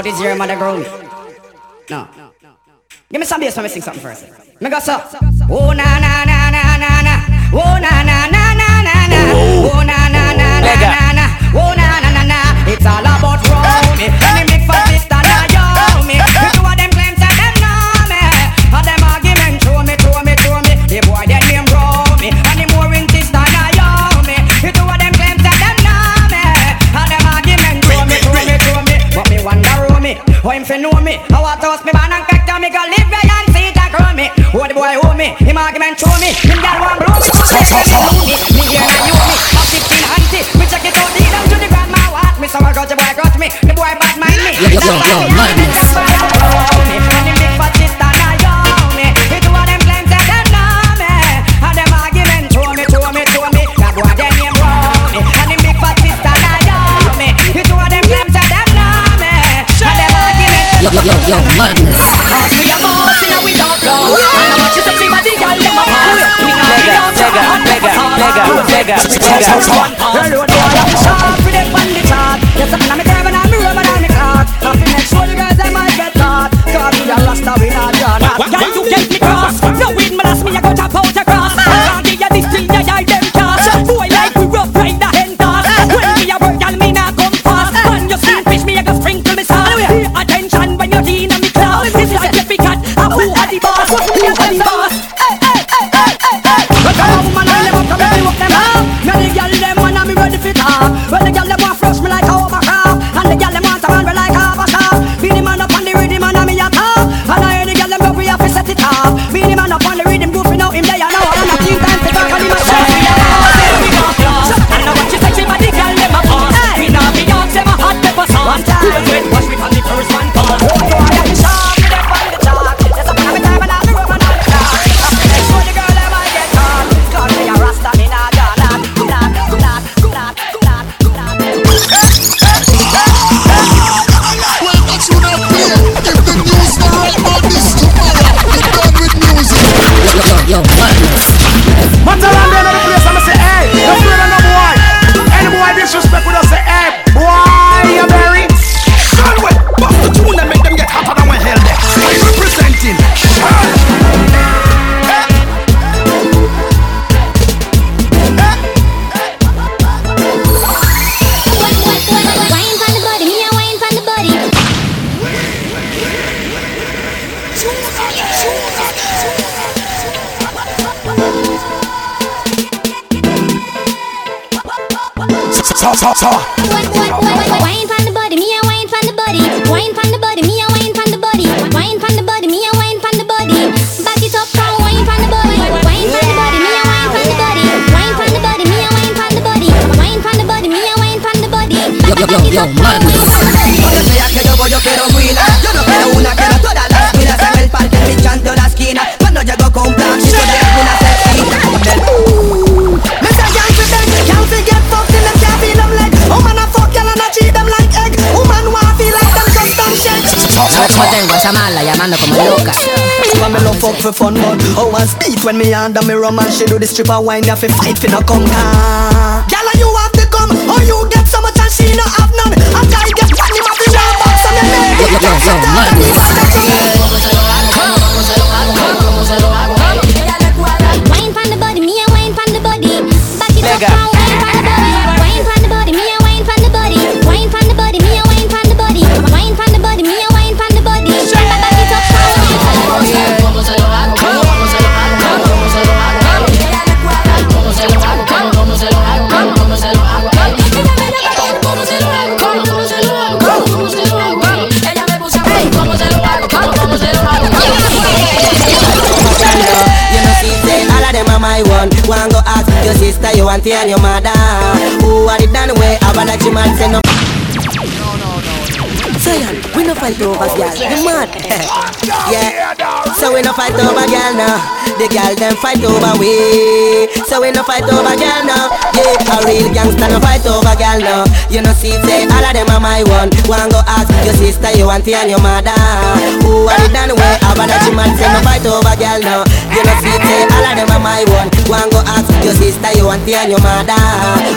about this your mother grown. No. Give me some bass when me sing something first. Me go so. Oh na na na na na na. Oh na na na na na na. Oh na na na na na na. Oh na na na na. It's all about 잘 못. So, ves como tengo esa mala llamando como loca. Woman love fuck for fun but How I speed when me under me rum and she do the stripper wine You fi fight fi no come down and you have to come Or you get so much and she no have none. A guy get one him have to one box and then Yo, yo, yo, yo, sister, your auntie and your mother. Who are it done way? About that you man say no. Zion, we no fight over oh, girl, you mad? Yeah, so we no fight over girl now. The girl them fight over we. So we no fight over girl now. Yeah, a real gangster no fight over girl now. You know see say all of them are my one. One go ask your sister, your auntie and your mother. Who are it done way? How about that you man say no fight over girl now You know see say all of them are my one One go ask your sister, your auntie and your mother.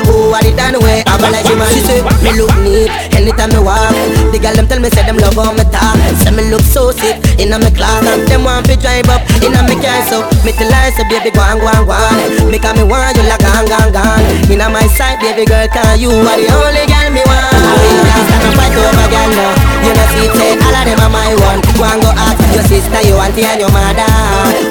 Who are it done? How about that you man. She say me look neat. Anytime me walk The girl them tell me say them love how me talk. Say me look so sick. Inna me And them want to drive up. Inna me car So me tell her say baby go on go on go on. Me call me want you like gone gone gone Inna my side baby girl can you are the only girl me want. I can't stand up fight over girl now You know see say all of them are my one. Go and go ask your sister your auntie and your mother.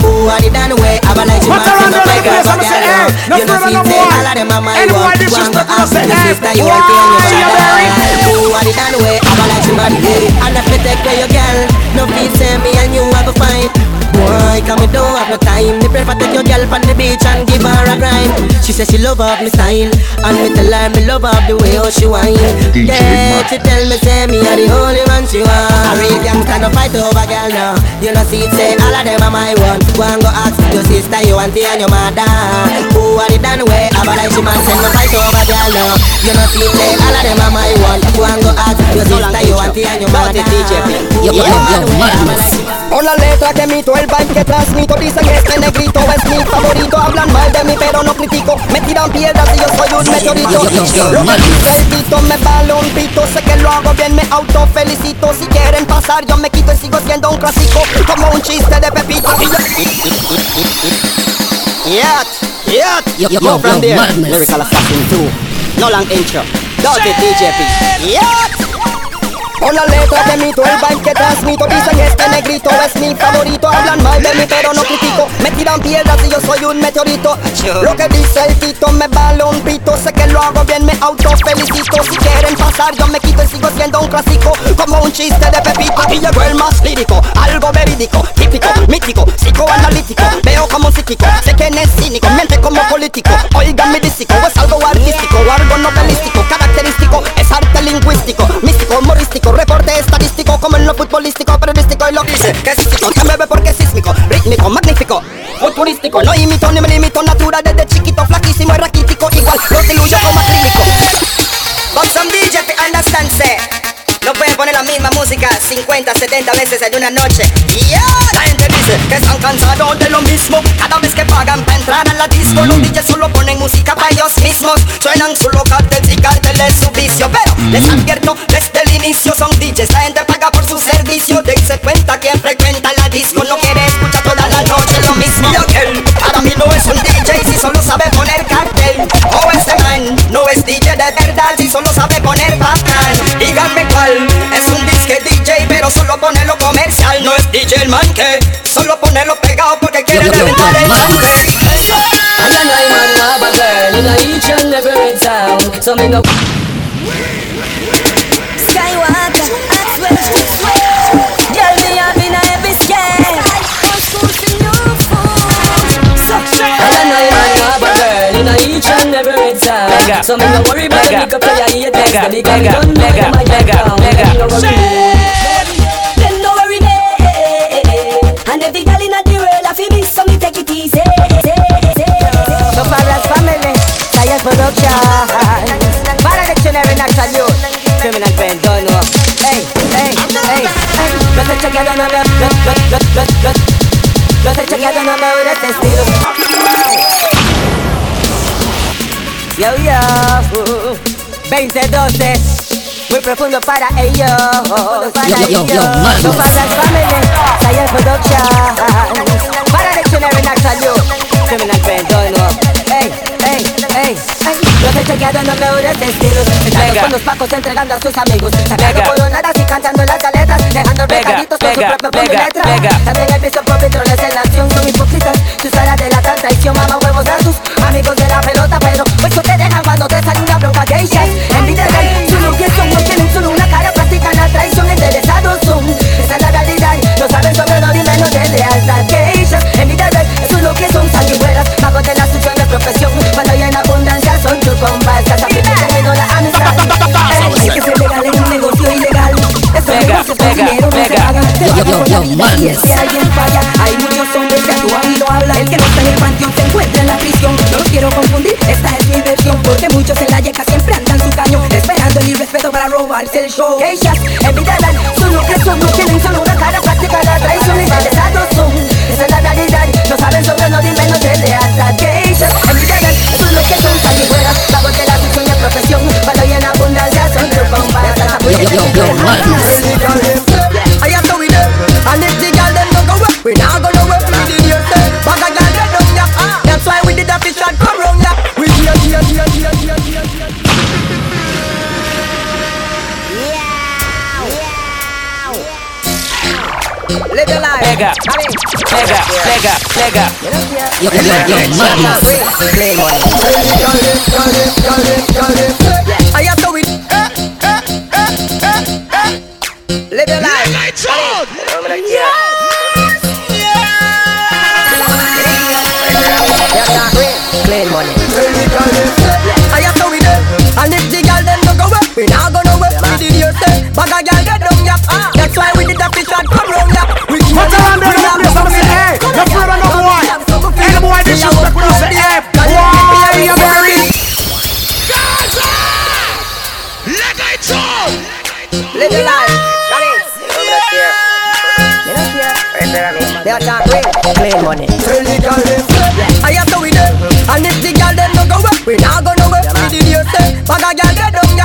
Who are the done way? Have a like you man say no there fight like this? I'ma girl say, now hey, no You know see say all of them are my one. Go and go ask your sister your auntie and your mother? Who are the done way? Have a like you man And if me take away your girl No feel say me and you have a fight Boy, come me don't have no time. Me prefer take your girl on the beach and give her a grind She say she love up me style And me tell her me love up the way how she whine. Yeah, she tell me say me are the only one she want. I real gangsta no fight over girl now. You know see it say all of them are my one Go and go ask your sister, your auntie and your mother. Who are the done way? Have a like she man say no fight over girl now. You know see it say all of them are my one Go and go ask your sister, your auntie and your mother. Yo, yo, yo, yo, madness. Por la letra que emito, el que transmito Dicen que este negrito es mi favorito. Hablan mal de mí pero no critico. Me tiran piedras y yo soy un meteorito. Lo que el Tito me vale un pito Sé que lo hago bien, me autofelicito. Si quieren pasar yo me quito y sigo siendo un clásico. Como un chiste de Pepito. Y yo- Yat, yat. Yo, yo, Yo from there. Lyrical Assassin 2 No long intro Dirty DJP Yat por la letra que emito, el vibe que transmito Dicen este negrito es mi favorito. Hablan mal de mí pero no critico. Me tiran piedras y yo soy un meteorito. Lo que dice el Tito me vale un pito. Sé que lo hago bien, me autofelicito. Si quieren pasar yo me quito y sigo siendo un clásico. Como un chiste de Pepito Y llegó el más lírico, algo verídico Típico, mítico, psicoanalítico. Veo como un psíquico, sé que es cínico. Miente como político, oigan mi dístico Es algo artístico, algo novelístico lingüístico Místico, humorístico, reporte estadístico Como en lo futbolístico, periodístico Y lo dice que es sísmico, que me ve porque sísmico Rítmico, magnífico, futurístico. No imito ni me limito, natural desde chiquito Flaquísimo y raquítico, igual diluyo como acrílico. But some DJ understand, say No pueden poner la misma música 50, 70 veces en una noche. Yeah, la gente dice que están cansados de lo mismo. Cada vez que pagan para entrar a la disco Los DJs solo ponen música para ellos mismos. Suenan solo cartel y cartel es su vicio Pero les advierto desde el inicio Son DJs, la gente paga por su servicio. Dense cuenta quien frecuenta la disco. No quiere escuchar toda la noche lo mismo. Y aquel, para mí no es un DJ Si solo sabe poner cartel. O este man no es DJ de verdad Si solo sabe poner bacán Pero solo pone lo comercial No es DJ el man que solo pone lo pegado Porque quiere Yo, yo, yo, reventar el madness. tanque And I know I'm a girl in a each and every town So me no Skywalker, Axwell, Girl, me have in a every scale. Old school to new food. So, And I know you man have a girl in a each and every time Mega. So me no worry about the Mega. lick up to your haters Mega. Them because Mega. don't know Mega. them a Mega. down Mega. Them no worry them science production Para dictionary natural youth Criminal brain, don't know Hey, hey, hey, hey No te chequeado, no me No, no, no, no, no No te chequeado, no me voy de este estilo. Yo, yo. 2012 Muy profundo para ellos. Para Yo, yo, yo, ellos. madness. So far as family, science production. Para dictionary natural youth Criminal brain, Los he chequeado, no me voy de estilo Estamos Mega. con los pacos entregando a sus amigos. Sacando coronadas y cantando las letras Dejando recaditos con su propio mega, letra. También el piso por petroles en la acción Son hipócritas, sus caras de la traición Mamá huevos a sus amigos de la pelota Pero eso te dejan cuando te sale mega. pagan Te Yo, yo, yo, la vida alguien falla. Hay muchos hombres que actúan y no hablan. El que no está en el panteón se encuentra en la prisión. No los quiero confundir, esta es mi versión Porque muchos en la yeca siempre andan su caño Esperando el irrespeto para robarse el show. Ellas evitarán, son lo que Yo, yo, yo, madness. Play money. I have to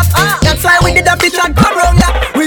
ya. That's why we did a bitch and come round it, we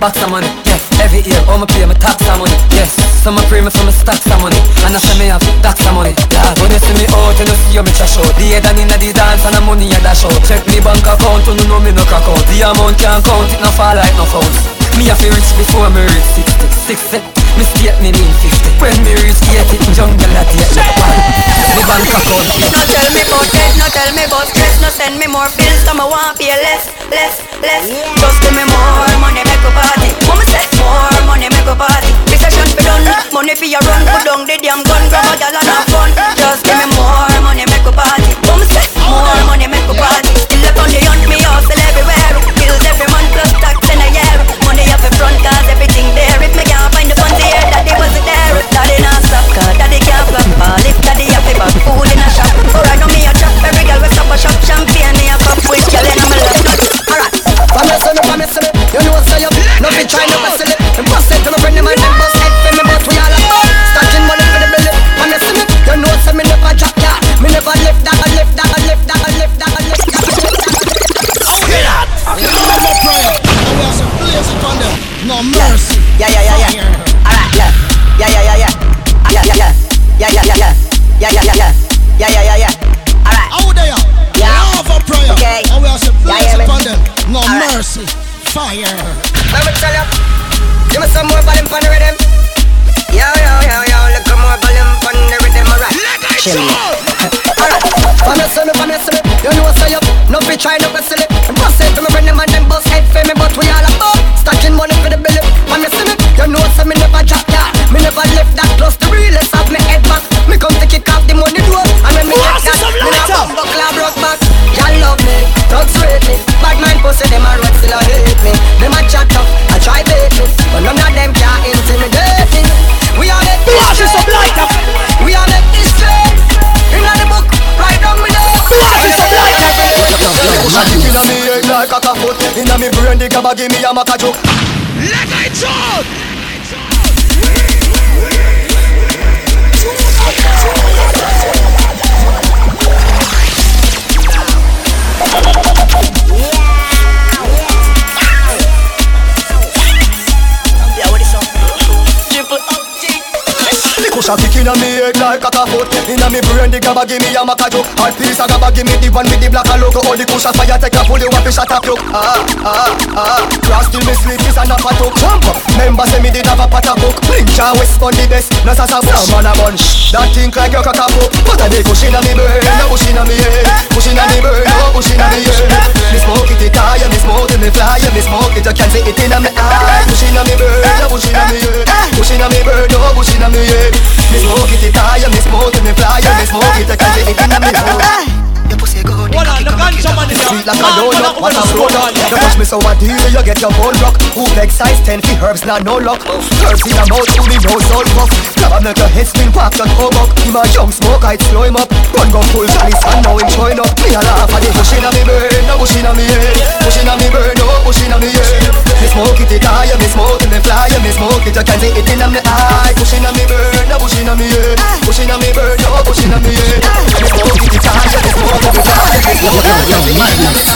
Box of money Yes. Every year all me pay me tax of money Yes. Some me pray me for me stacks of money And I say me have stacks of money Lord When you see me oh, out You know see you me trash out The head and inna the dance And the money I dash out Check me bank account You know me no crack out. The amount can't count It no fall like no phones me a fi rich before me reach 60 60 Me state me mean 50 When me reach 80 Jungle at the Me bank account. No tell me about debt, no tell me about stress No send me more bills, so me want pay less, less, less. Just give me more a party Mama say more money, make a party Recession be done, money for your run. Put down the damn gun, grab a gal and have fun. Just give me more money, make a party Mama say more money, make a party Still up on the hunt, me hustle everywhere. Bills every month plus tax in a year. Money up in front, cause everything there. If me can't find the funds here, daddy wasn't there. Daddy not stop, cause daddy can't flop All if daddy have to back food in a shop. Alright, now me a chop, every girl will stop a shop. Champagne, try no vessel it And bust it to my friend of mine Them bust head for me But we all up Stacking money for the belly Promise me You know say me never drop ya Me never lift that I lift that I lift that I lift that I lift that Never prayer. And we are some blaze it on them. No mercy. Yeah, yeah, yeah, yeah yeah Yeah, yeah, yeah, yeah Yeah, yeah, yeah Yeah, yeah, yeah, yeah Yeah, yeah, yeah, yeah Yeah, yeah, yeah, yeah Alright Out there. Yeah. Never prayer. Okay. And we are some blaze Yeah, yeah, it man. on them. No mercy. Fire. Let me tell you Give me some more volume on the rhythm. Yo, yo, yo, yo Look more volume on the rhythm Alright. Chill. Alright. Promise me, promise me? You know what I say up No be try no be silly. Bust it to me friend them and them bust head for me But we all about Stacking money for the belly Promise me? You know say me never drop ya. Me never left that close The realest give me a maca joke like a kaput Inna me brain the gabba give me a maca joke. Hard piece of gabba give me the one with the black and logo. All the cushion fire take a pull you up a shot up look. Ah ah ah. Cross till me sleep is a nap a took Jump up Member say me did have a pot a cook and west on the best No sasa brown man a bunch That think like your cock a pop But a the cushion inna me brain No bush inna me head. Bush inna me brain No bush inna me head. Me smoke it it high Me smoke it me fly Me smoke it. You can see it inna me eye. Bush inna me brain No bush inna me head. Bush inna me brain No bush inna me head. Me smoke it it high Me smoke it me fly Me smoke it you can see it inna me eye Your pussy good Hold on, the ganja man is Sweet like a Man, man, donut, what a man, road man, You touch me so I deal, you get your bone rock Who beg size 10 feet herbs, not no luck. Herbs in a mouth, to me no soul puff Grab him like a head spin, pop that hoe buck Him a young smoke, I'd slow him up. Run go full Johnny Sun, now him showing up. Me a laugh at the bush inna me brain, no bush inna me eh. head Bush inna me brain, no bush inna me head Me smoke it, it high, me smoke it, me fly eh. Me smoke it, you can see it inna me eye. Bush inna me brain, no bush inna me head Bush inna me brain, no bush inna me head Me smoke it, it high, me smoke it, me fly Me smoke it, Yo, yo, madness.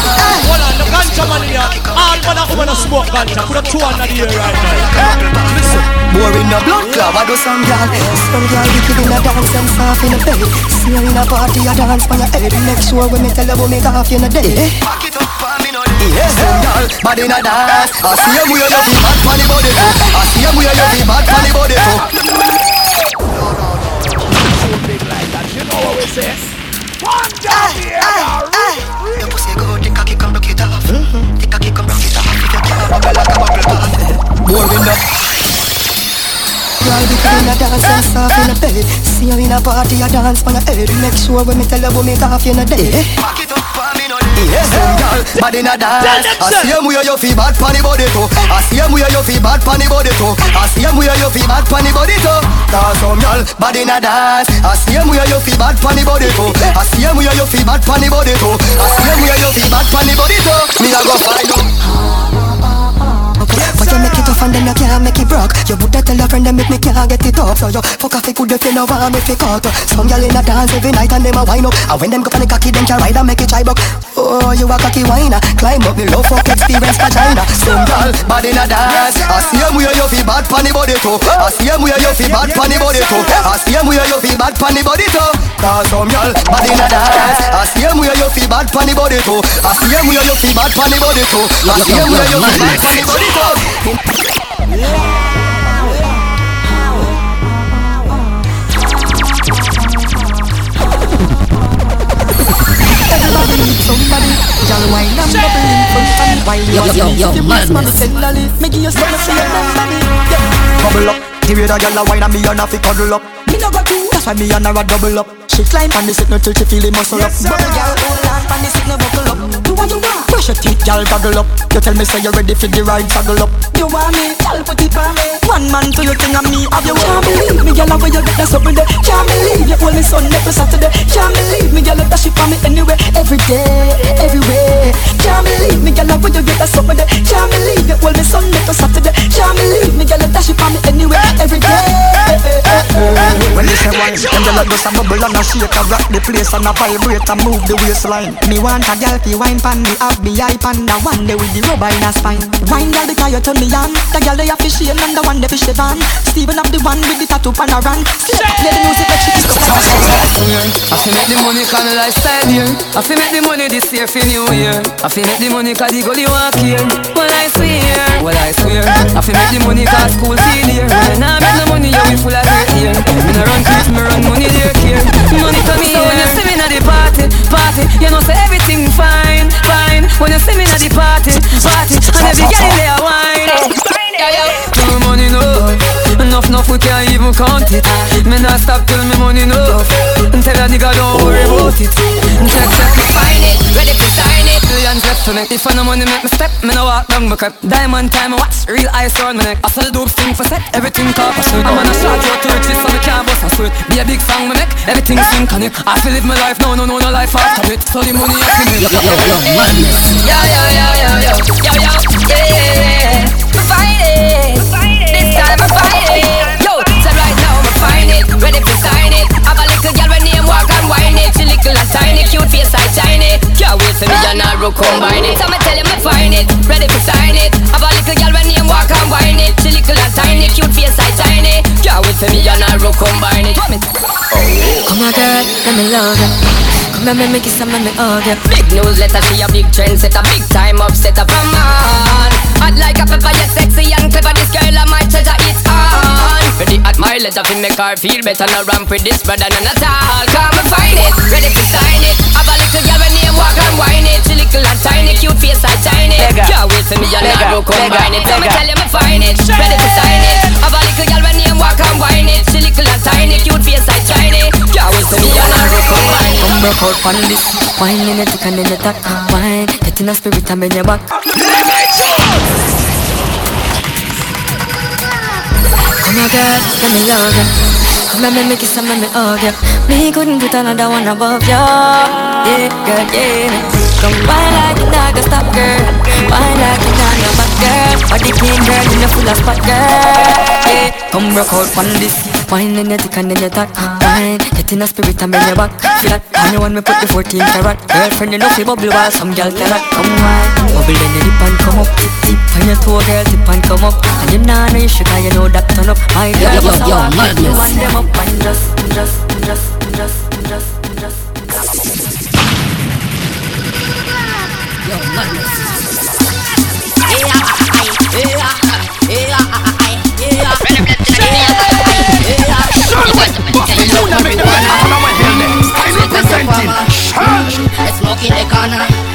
Hold on, the ganja man in here. All man and woman a smoke ganja. Put a two under the air right now. Boring the blood club, I do some gal. Some gal wicked in a dance and soft in a bed See her in a party, I dance on your head. Make sure when me tell her about me off in a day Back it up for a dance I see them where you be bad for the body I see them where you be bad body rock it it you a Girl, we a dance soft in a bed See her in a party, I dance on your head Make sure when me tell her about me off in a day Back it up Yes, some girl, bad in a dance I see them where you feel bad for the body too. I see them where you feel bad for the body too. I see them where you feel bad for the body too. Cause some girl, bad in a dance I see them where you feel bad for the body too. I see them where you feel bad for the body too. I see them where you feel bad for the body too. Me a go find out but you make it tough and then you can't make it broke. You woulda tell your friend them if me can't get it up. So you fuck off it good if you know want me fi cut. Some gyal in a dance every night and them a wind up. And when them go on the cocky, them can ride and make it try buck. Oh, you a cocky whiner, climb up me low fuck experience vagina. Some girl bad in a dance. I see em where you feel bad pon the body too. I see em where you feel bad pon the body too. I see em where you feel bad pon the body too. Cause some girl bad in a dance. I see em where you feel bad pon the body too. I see em where you feel bad pon the body too. I see em where you feel bad pon the body too. Everybody need somebody. Y'all wine and bubble in front and while you Yo, yo, yo, you madness. man tenderly. Me give you some of your memory. Bubble up The way that gyal a wine and me and a fi cuddle up Me no got two. That's why me and her a double up She climb on the no till she feel the muscle up. Bubble girl hold on on the no buckle up. Do what you want. Brush your teeth, gyal, goggle up You tell me say you're ready for the ride, saddle up You want me, girl put it on me. One man to your thing and me have you. Can't believe me, girl, where you get that something there. Can't believe you only Sunday for Saturday. Can't believe me, girl, that she for me anyway, every day, everywhere. Can't believe me, girl, where you get that something there. Can't believe you only Sunday for Saturday. Can't believe me, girl, that she for me anyway, every day. When they say wine, them gyal a just a bubble and a shake a rock the place and a vibrate and move the waistline Me want a girl fi wine pan me have me eye pan the one day with the rubber in her spine. Wine girl because you turn me on. The girl they a fi shame and the one they fi Siobhan. Steven up the one with the tattoo pan a run. Slap play the music like she is I fi make the money cause the lifestyle here I fi make the money this year for new year. I fi make the money cause the gully walk here. Well I swear, well I swear. I fi make the money cause school feel here. When I make no money, you we full of hate here Me no run creep, me run money there here Money come here So when you see me at the party, party You know say everything fine, fine When you see me at the party, party And every girl in there wine No money no. Enough, enough, we can't even count it. Me not stop till me money no. Tell a nigga don't worry about it. Check, check, me find it Ready to sign it Billions left to me. If I no money make me step. Me no walk down my crap Diamond time watch Real ice on my neck? I sell dope thing for set. Everything top of suit I'm on a shot road to riches So me can't bust a sweat Be a big song me make Everything sync on it. I feel live my life. No, no, no, no life after it. So the money I feel Yo, yo, yo, yo, madness. Yo, yo, yo, yo, yo, yo, yo, yeah, we find it. This time I find it. Yo, so right now I find it, ready to sign it. Have a little girl when name walk and whine it. Little and tiny, cute face like shiny. Can't wait for me and her to combine it. Me tell you me find it, ready to sign it. Have a little girl when name walk and whine it. She little and tiny, cute face like shiny. Can't wait for me and her to combine it. Come on, girl, let me love you. Come and make kiss make me hug you. Big news letter, she a big trend setter, big time upsetter from man. Hot like a pepper, you sexy and clever. This girl of my treasure, it's on. Ready at my letter, fi make her feel better. No ramp with this brother, none at all. Come and find it, ready to sign it. Have a little girl broke out on this Wine in the tick and in the top Wine, get in a spirit and bend your back. Come on girl, let me love you Come and make me kiss and me hug you Me couldn't put another one above you Yeah, girl, yeah Come wine like you not gonna stop, girl. Wine like you not no back, girl. Body clean, girl, you know full of spot, girl. Yeah, come broke out on this. Wine in the tick and in the top Wine, get in a spirit and bend your back. Feel that, and you want me put the 14 carat Girlfriend, you know fi bubble while some girl carrot Come wine, bubble then you dip and come up. Tip, tip on your toe, girl, tip and come up. And you nah know you sugar, you know that turn up. My Yo, girl, yo, must yo, madness. You want them up and just, just, just, just, just, just Yo, madness. Smoke in the corner. Mm. Come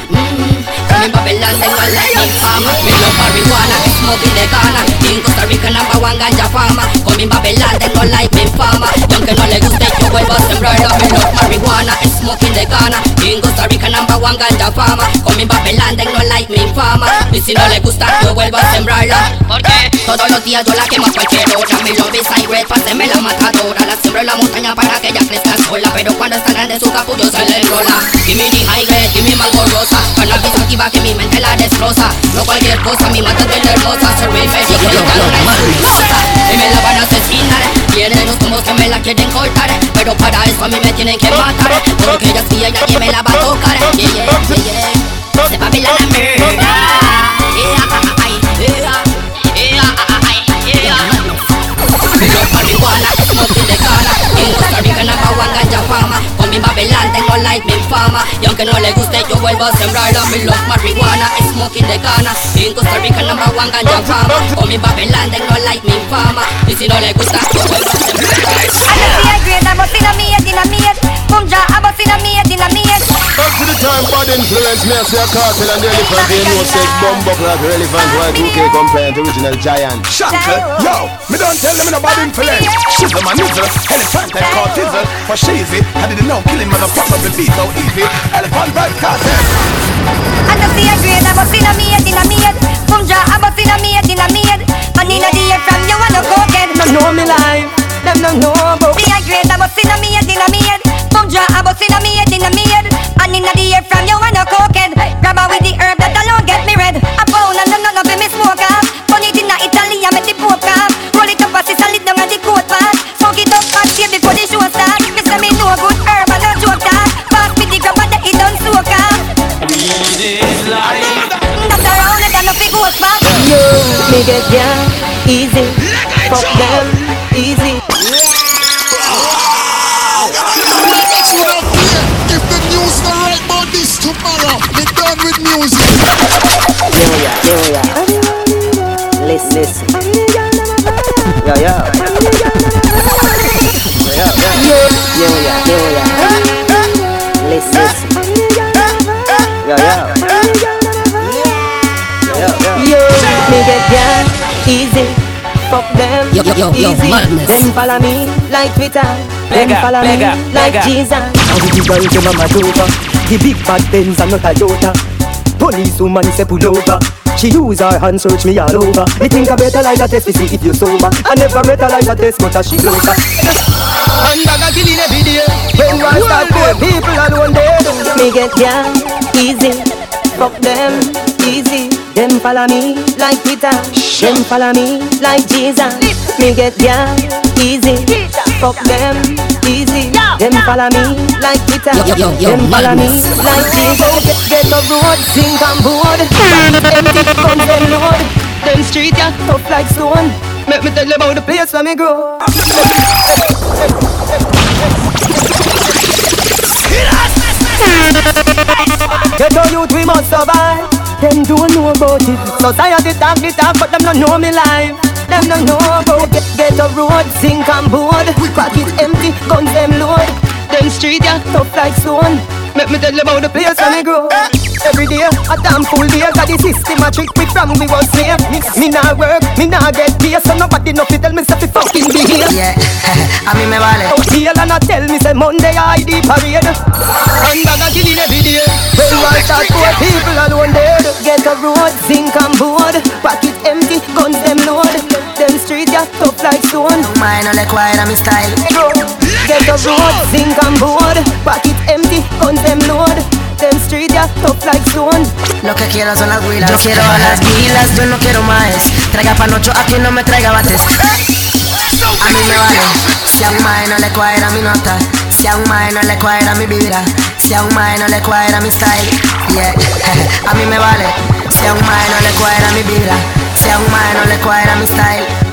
in Babylon, they go like big farmer. Me love marijuana, smoke in the corner. In Costa Rica, number one ganja farmer. Come in Babylon, they like big farmer. Young que no le guste, yo voy a sembrar. Me love marijuana, smoke smoking the Ghana In Costa Rica number one ganja farmer Come in Babylon, they like me farmer Y si no le gusta, yo vuelvo a sembrarla Porque todos los días yo la quemo a cualquier hora Mi love is high páseme la matadora La siembro en la montaña para que ella crezca sola Pero cuando está grande su capullo se le enrola Give me the high grade, give me mango rosa Cannabis activa que mi mente la destroza. No cualquier cosa, mi mata es bien hermosa Survey magic, yo Y me la van a asesinar. Tienen los combos que me la quieren cortar. Pero para eso a mí me tienen que matar. Porque ella sí, ella que me la va a tocar. Yeah, yeah, yeah, yeah. De Babylon and murder Yeah, ay, yeah, yeah, ay, yeah. Big up marijuana, smoking the Ghana En Costa Rica number one mi Babylon tengo like mi fama. Y aunque no le guste yo vuelvo a sembrarla Me love marijuana, smoking the Ghana En Costa Rica number one ganja farmer Con mi Babylon tengo like mi fama. Y si no le gusta yo vuelvo a sembrarla I grade, I bust in a head, in a me head. Boom ja, I bust in a me head, in a me head. Back to the time bad influence Me I say a Kartel and the elephant They know say bumbo clap relevant Y2K compliant original giant Shackle, yo, me don't tell them in a bad influence. Shizzle my nizzle, elephant and call tizzle for sheezy. I didn't know killing motherfucker will be so easy. Elephant Vybz Kartel. I just see a grade, I bust in a me head, in a me head. Boom ja, I bust in a me head, in a me head. Man in a the from you and no cokehead. Them know me life, them don't know about Me a grade, I bust in a me head, in a me. Boom ja, I bust in a me head, in a me Man in the head from you and no cokehead. Yo, yo, yo, yo, easy. madness. Them follow me like Twitter. Them Mega, follow me like mega. Jesus. How the girl to mama Jova The big bad Benz and not a Toyota Police woman say pull over. She use her hand search me all over. Me think I better like a test to see if you sober. I never met her like a test but as she closer And I got killing every day. When I start poor people alone dead Me get down easy. Fuck them easy. Them follow me like Peter Them follow me like Jesus Me get down easy. Fuck them easy. Them follow me like Peter. Them follow me like Jesus Get, get a road, sink and board. Empty guns them load. Them street yeah, tough like stone. Make me tell you about the place where me grow. Get a youth we must survive Them don't know about it. Society talk the talk but them don't know me life. Them don't know about get, get a road, sink and board. Pocket empty, guns them load. Them street yeah, tough like stone. Make me tell you about the place where me grow Every day, a damn full day. Got the system a trick me from we was slave Me, me nah work, me nah get pay So nobody know fi tell me say fi fucking behave. Yeah, a mí me vale. out here and I tell me say Monday I the parade. And I got killing every day. When I start poor people alone dead. Get a road, sink and board. Pocket empty, guns them load. Them street yeah, tough like stone. No le cuadra mi style. Get a road, sink and board. Pocket empty, guns them load Them street yeah, tough like stone Lo que quiero son las huilas. Yo quiero a las vilas, yo no quiero más. Traiga panocho aquí, no me traiga bates. A mí me vale. Si a un mae no le cuadra mi nota. Si a un mae no le cuadra mi vibra. Si a un mae no le cuadra mi style. Yeah. A mí me vale. Si a un mae no le cuadra mi vibra. Si a un mae no le cuadra mi style.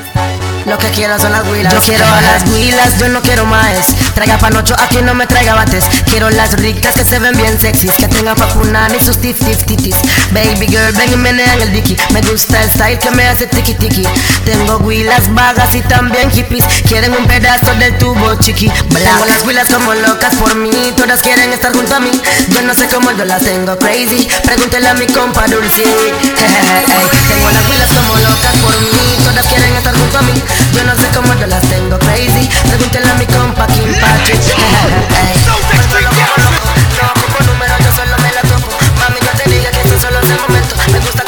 Lo que quiero son las huilas. Yo quiero a las huilas, yo no quiero más. Traiga panocho aquí, no me traiga bates. Quiero las ricas que se ven bien sexys. Que tengan pa' funar y sus tif tif titis. Baby girl, ven y menean el dicky. Me gusta el style que me hace tiki tiki. Tengo huilas vagas y también hippies. Quieren un pedazo del tubo chiqui. Tengo las huilas como locas por mí. Todas quieren estar junto a mí. Yo no sé cómo yo las tengo crazy. Pregúntele a mi compa Dulce. Tengo las huilas como locas por mí. Todas quieren estar junto a mí. Yo no sé cómo yo las tengo crazy. Pregúntele a mi compa Mami, yo te dije que esto solo es el momento. Me gusta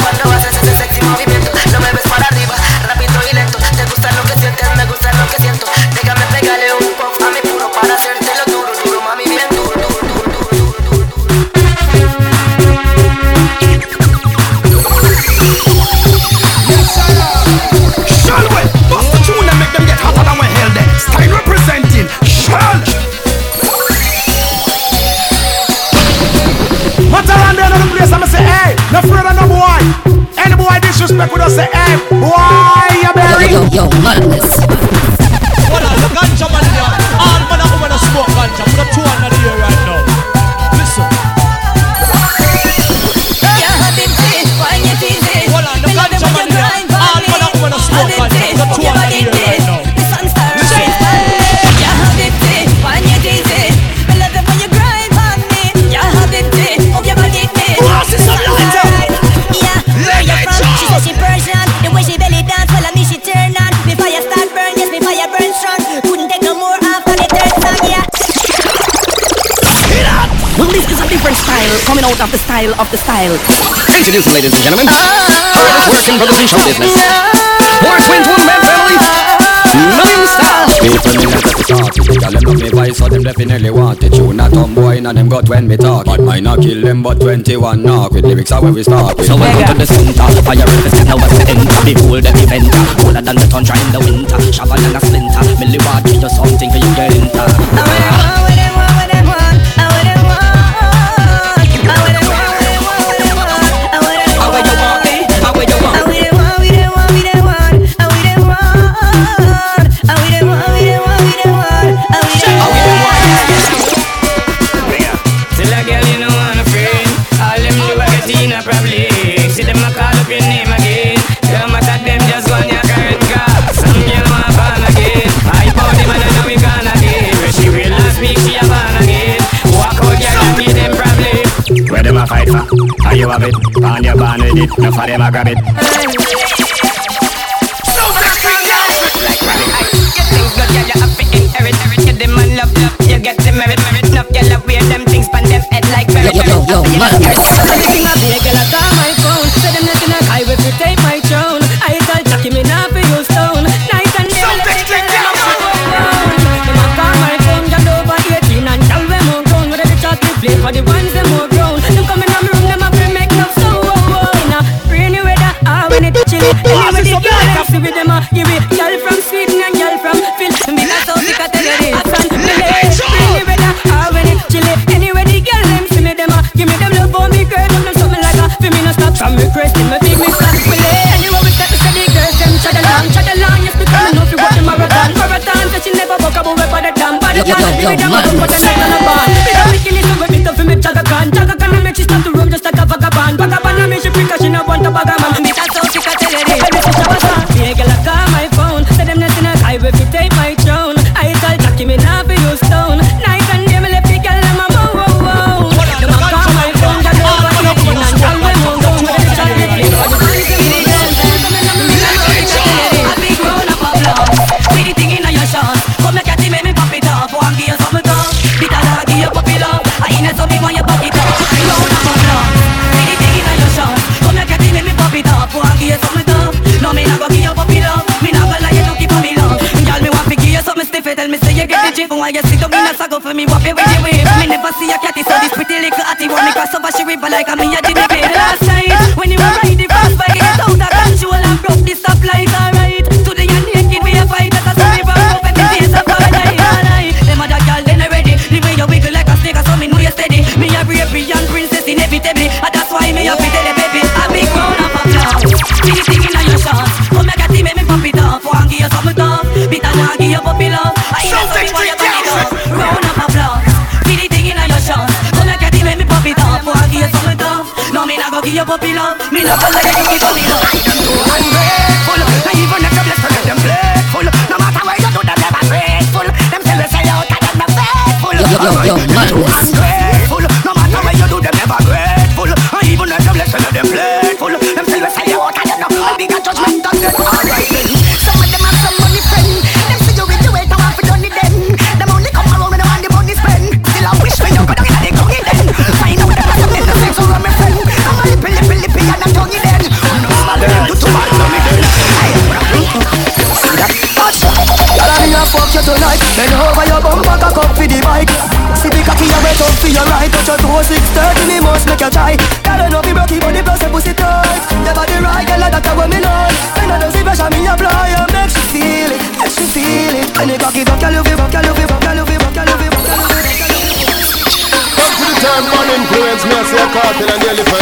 afraid of no boy. Any boy disrespect with us say, hey, boy, you bury. Yo, yo, yo, madness. The ganja man, all smoke ganja. Put up. even out of the style of the style. Introducing, ladies and gentlemen, hardest working brothers in show business. Four twins, one man family. Million stars. People in the start to Tell them love me voice so them definitely want it. You not a boy, in them got when me talk. But mine not kill them but 21 knock. With lyrics are where we start with So welcome to the center Fire in the center what's the enter The whole them event Cooler than the tundra in the winter. Sharper than a splinter. Millie watch you something for you get into where them a fight for. Are you have it? And you're with it. No for them a grab it. So like rabbit eyes. Get things good, yeah, you have to inherit. Get them on love, love. You get them merit, merit. Enough, you love wear them things pan them head like merit, merit. Yo, yo, yo, man. Everything I make, I got my phone. Say them nothing, I will take my me love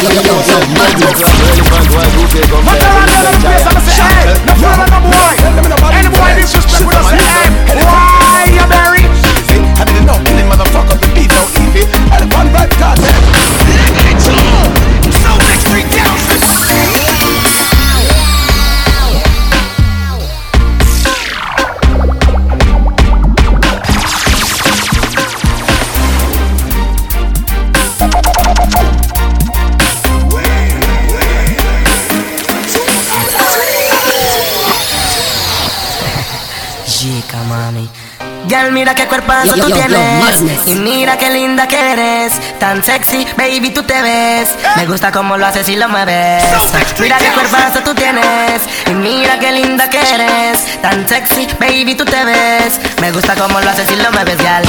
yo, yo, yo, do they come Yo, tú yo, tienes. Y mira qué linda que eres Tan sexy, baby, tú te ves. Me gusta cómo lo haces y lo mueves. Mira qué cuerpazo tú tienes Y mira qué linda que eres Tan sexy, baby, tú te ves. Me gusta cómo lo haces y lo mueves, gal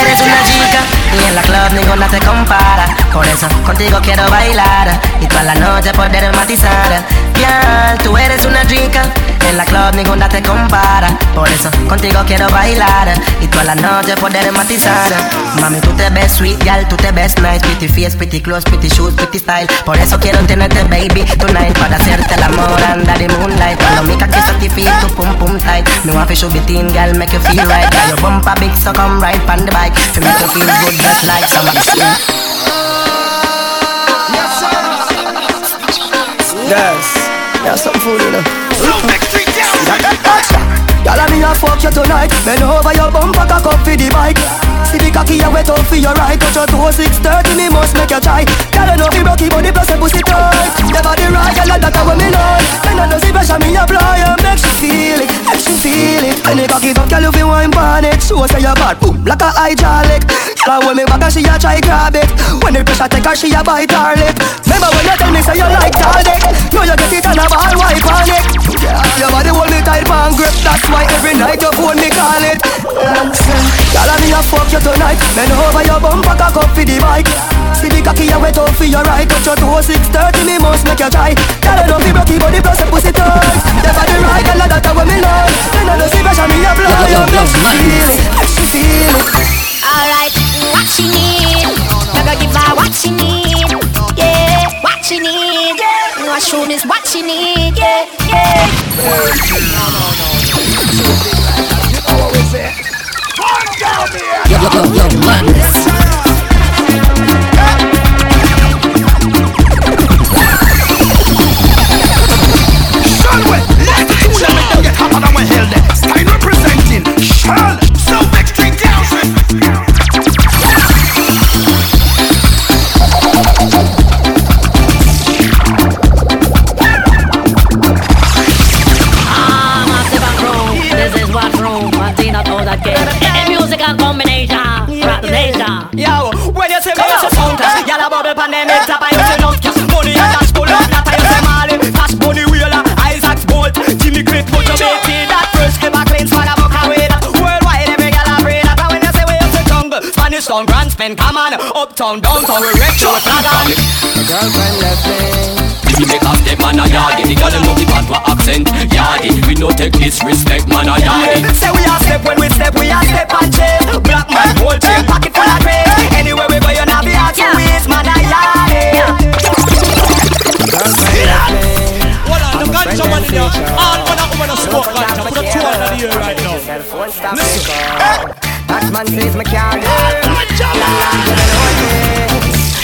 Eres una chica Y en la club ninguna te compara. Por eso contigo quiero bailar Y toda la noche poder matizar. Gal, tú eres una chica En la club ninguna te compara Por eso contigo quiero bailar. Y toda la noche poder matizar. Mami, tú te ves sweet, gal, tú te ves nice. Pretty face, pretty clothes, pretty shoes, pretty style. Por eso quiero tenerte, baby, tonight. Para hacerte el amor under the moonlight Cuando me cocky certify tu pum pum tight. Me want to show thin, gal, make you feel right. Got your bumper big, so come right on the bike. To make you feel good, just like somebody Yes, yeah, something food, you know. Y'all a me a fuck you tonight. Bend over your bumper, cock up for the bike See the cocky you wet up for your right. Touch your toe, 630, me must make you try. Y'all know me rocky body plus a pussy tight. Never the right, y'all that's what me like And I know see pressure me apply And make she feel it, make she feel it. When the cocky up, y'all you wine pan it. Show say your bad, boom, like a hydraulic. Y'all when me back and she a try grab it. When the pressure take her, she a bite her lip. Remember when you tell me say you like tall dick Know you get it on a ball, wipe on Yeah, your body hold me tight, pan grip. That's why every night you phone me call it. Y'all a me a fuck you tonight Bend over your bumper, cock up for the bike See the cocky you wet up for your right Touch your toe, 630, me must make you try Y'all a know me broke body plus a pussy tight Never the right, girl, that's what me like Then I know see pressure me apply You make she feel it, she feel it Alright, what she need? Never give her what she need. Yeah, what she need. Yeah, washroom is what she need. Yeah, yeah. No, no, no. no. Always Yo, yo, yo, yo, madness. Shalwell, let them get hotter than we held them. Style representing Shal, what room. Martina told that game. Yeah, music and combination. Rap nation. Yo, when you say me, you say sound class Y'all a bubble pandemic, tap you say love cash Money and dash pull up, that you say Marley Cash money wheeler, Usain Bolt Jimmy Cliff, put your baby That first ever clean swag, a book away that Worldwide, every girl a pray that And when you say we you say jungle Spanish town, Grand Spain, come on Uptown, downtown, we wreck your flag on Girlfriend left me We make a step man a yardy The girl them love the patois accent Yardy We no take disrespect man a yardy Say we a step when we step, we a step and chain Black man, whole chain, pocket full of grain Anywhere we go, you know be hard to waste, man a yardy Hold ganja man in here. All man a woman a smoke ganja. Put a two under the air right now. Listen. That says me can't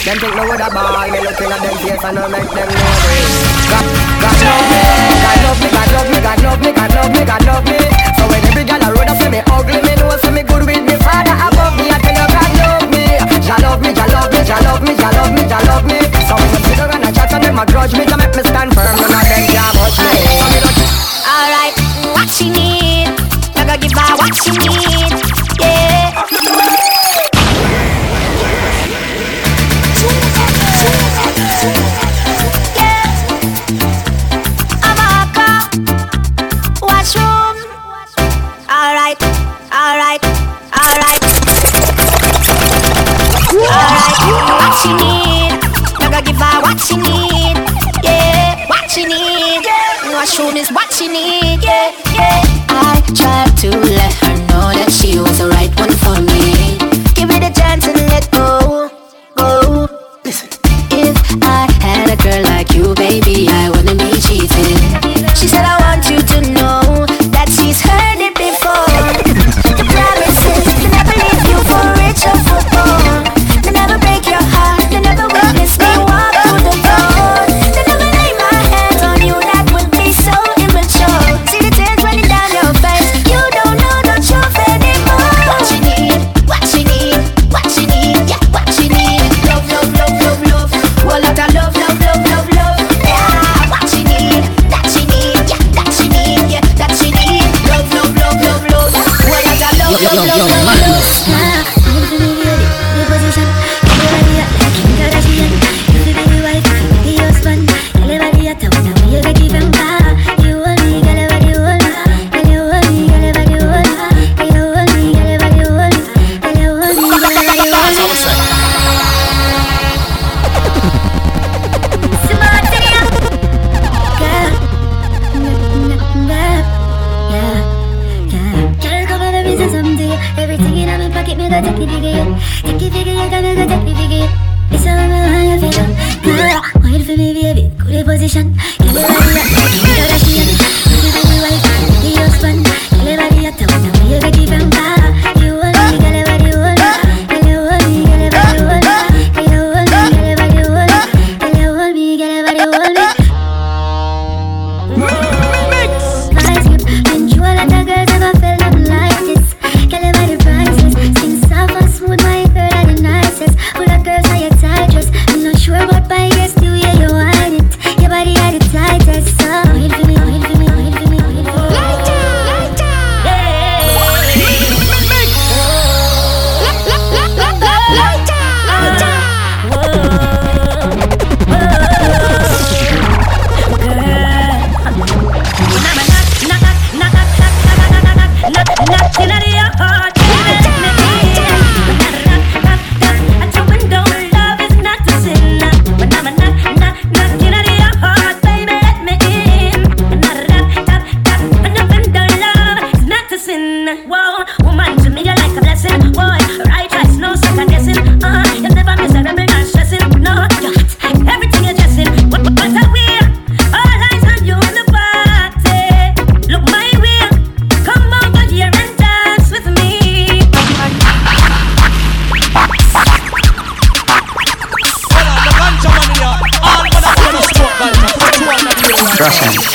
Them think me with a boy Me looking at them face and I make them know me. God, God love me, God love me, God love me, God love me, God love me, God love me. So when every girl a road up say me ugly Me know say me good with me father above me I tell you God love me. Jah love me, Jah love me, Jah love me, Jah love me, Jah love me. So when sit down and chat and them a grudge me Jah make me stand firm None of them can't touch me. Alright, what she need? Never give her what she need. Alright, what she need? Give her what she need. Yeah, what she need. Is what she need. Yeah, yeah. I tried to let her know that she was the right one for me. Give me the chance and let me take it you. Take it you, come me go take it you. It's how me you feel. Wait for me, baby. Good position. Me give me. Give me wife, me husband. Me up, tell me it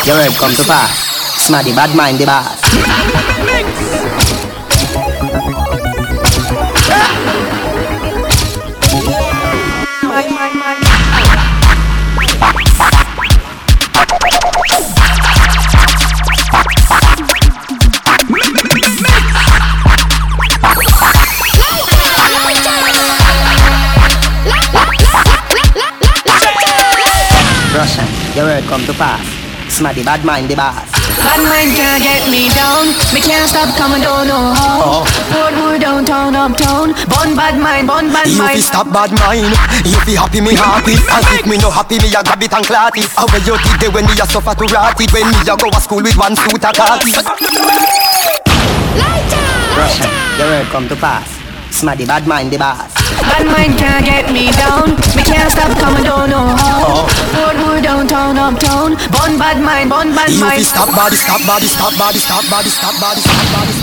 your word come to pass. Smaddy bad mind eh, the boss. Russian, your word come to pass. Smaddy bad mind the boss. Bad mind can't get me down. Me can't stop coming down no oh. how. Portmore downtown, uptown. Bun bad mind, bun bad You fi mind. stop bad mind You fi happy me happy As if me no happy me a grab it and clot it How you did there when me a suffer to rot it When me a go a school with one suit a khaki Russian, your word come to pass. Smaddy bad mind the boss. Bad mind can't get me down. Me can't stop coming down no oh. how. Portmore downtown, uptown. Bun bad mind, bun bad You mind. stop body, stop body, stop body, stop body, stop body, stop body, stop body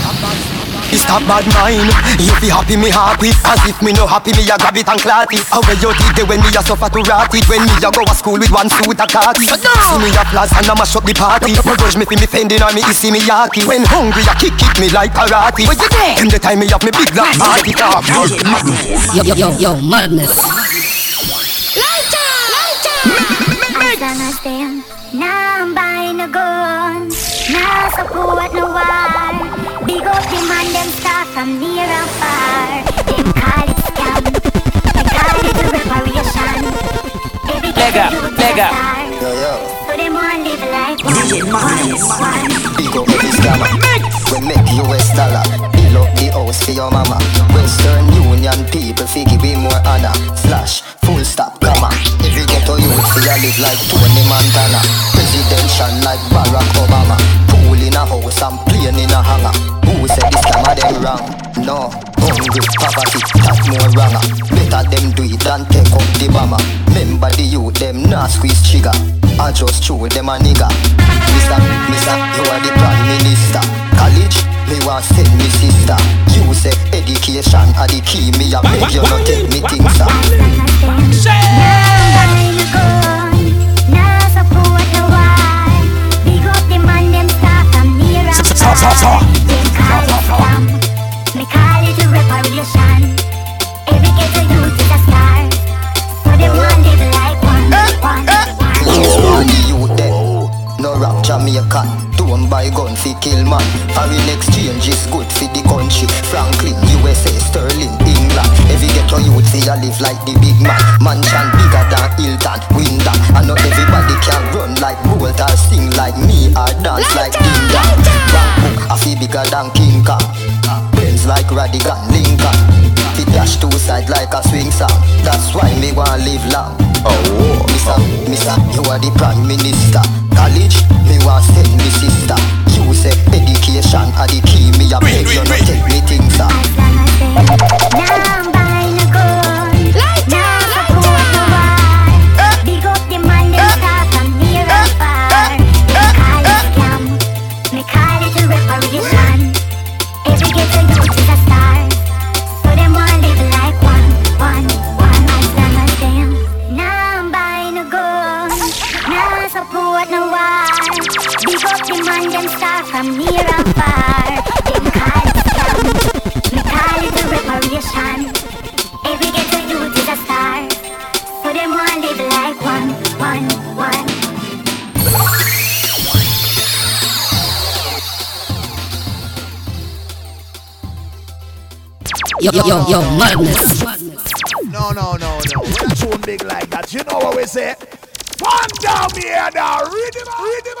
You stop bad mind You fi happy me happy As if me no happy me a grab it and clot it How you did there when me a suffer to rot it When me a go a school with one suit a khaki See me a plaza and a mash up the party No grudge me fi me fending or me see me yaki When hungry a kick kick me like karate Where you there? Them the time me have me big black party talk Yo, yo, yo, yo, madness. As long as them now I'm buying a gun, now support no war. Big up the man them start from near and far. Them call it scam, they call it a reparation. Every Lega, lega. So them want live like one. one. Big up every scammer We make US dollar Bill up the house for your mama. Western Union people fi give me more honor. Slash, full stop, comma. Every ghetto youth fi a live like Tony Montana. Presidential like Barack Obama. Pool in a house and plane in a hangar Who said this scammer them wrong? No, hungry, poverty, that more wronger. Better them do it than take up the bomber. Remember the youth, them not squeeze trigger. I just chew them a nigga Mister, mister, you are the prime minister. College, me want send me sister. You say education are the key Me a beg you not take me things sir near and Sa- sa- sa- far. Them call it scam, me call it a reparation. Every a star, them want live like one, one, the them No Don't buy kill man Foreign exchange is good fi the country Franklin, USA, Sterling, England Every ghetto youth fi a live like the big man Mansion bigger than Hilton, Wyndham And not everybody can run like Bolt or sing like me Or dance like than King Kong. Benz like Radigan, Lincoln. Fi dash two side like a swing song. That's why me want live long. Oh, Missa, Missa, you are the prime minister. College, me want send me sister. You say education are the key Me a beg you not take me things sir Yo, yo, madness. No, no, no, no. When a tune big like that, you know what we say? One down here, now. Uh, rhythm, rhythm,